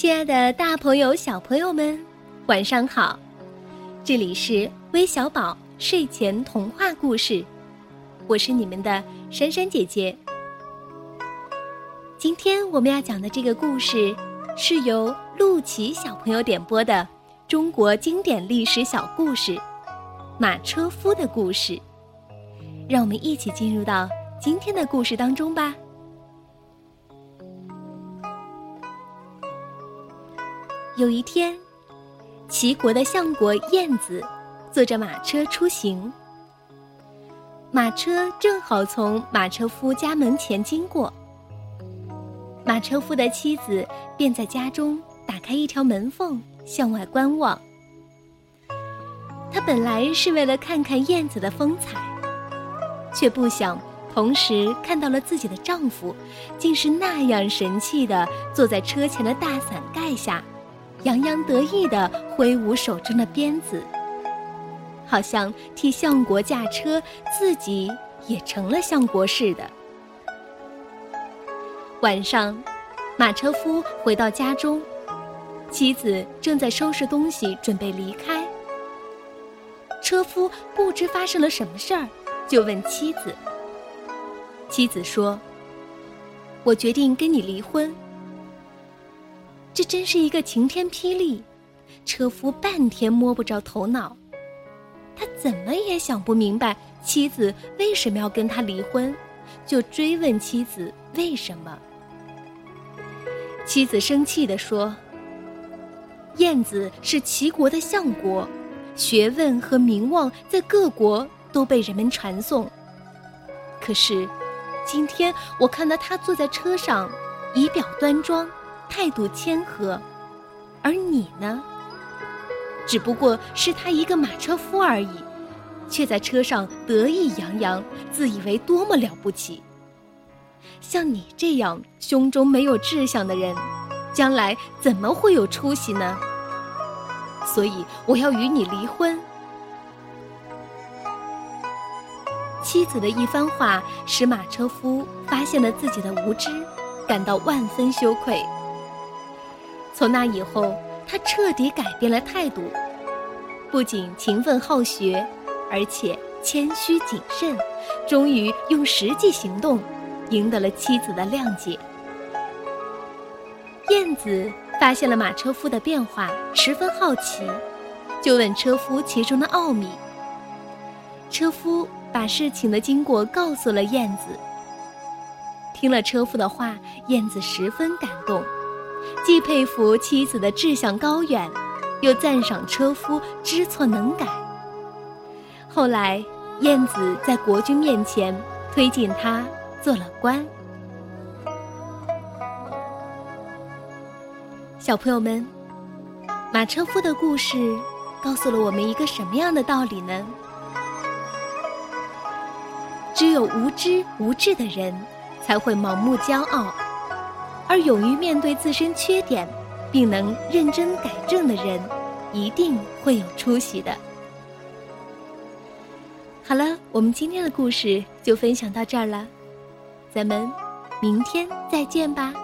亲爱的，大朋友、小朋友们，晚上好！这里是微小宝睡前童话故事，我是你们的珊珊姐姐。今天我们要讲的这个故事，是由陆琪小朋友点播的中国经典历史小故事《马车夫的故事》。让我们一起进入到今天的故事当中吧。有一天，齐国的相国晏子坐着马车出行。马车正好从马车夫家门前经过，马车夫的妻子便在家中打开一条门缝向外观望。她本来是为了看看燕子的风采，却不想同时看到了自己的丈夫，竟是那样神气的坐在车前的大伞盖下。洋洋得意地挥舞手中的鞭子，好像替相国驾车，自己也成了相国似的。晚上，马车夫回到家中，妻子正在收拾东西准备离开。车夫不知发生了什么事儿，就问妻子。妻子说：“我决定跟你离婚。”这真是一个晴天霹雳，车夫半天摸不着头脑，他怎么也想不明白妻子为什么要跟他离婚，就追问妻子为什么。妻子生气地说：“燕子是齐国的相国，学问和名望在各国都被人们传颂。可是，今天我看到他坐在车上，仪表端庄。”态度谦和，而你呢？只不过是他一个马车夫而已，却在车上得意洋洋，自以为多么了不起。像你这样胸中没有志向的人，将来怎么会有出息呢？所以我要与你离婚。妻子的一番话使马车夫发现了自己的无知，感到万分羞愧。从那以后，他彻底改变了态度，不仅勤奋好学，而且谦虚谨慎，终于用实际行动赢得了妻子的谅解。燕子发现了马车夫的变化，十分好奇，就问车夫其中的奥秘。车夫把事情的经过告诉了燕子。听了车夫的话，燕子十分感动。既佩服妻子的志向高远，又赞赏车夫知错能改。后来，燕子在国君面前推荐他做了官。小朋友们，马车夫的故事告诉了我们一个什么样的道理呢？只有无知无智的人，才会盲目骄傲。而勇于面对自身缺点，并能认真改正的人，一定会有出息的。好了，我们今天的故事就分享到这儿了，咱们明天再见吧。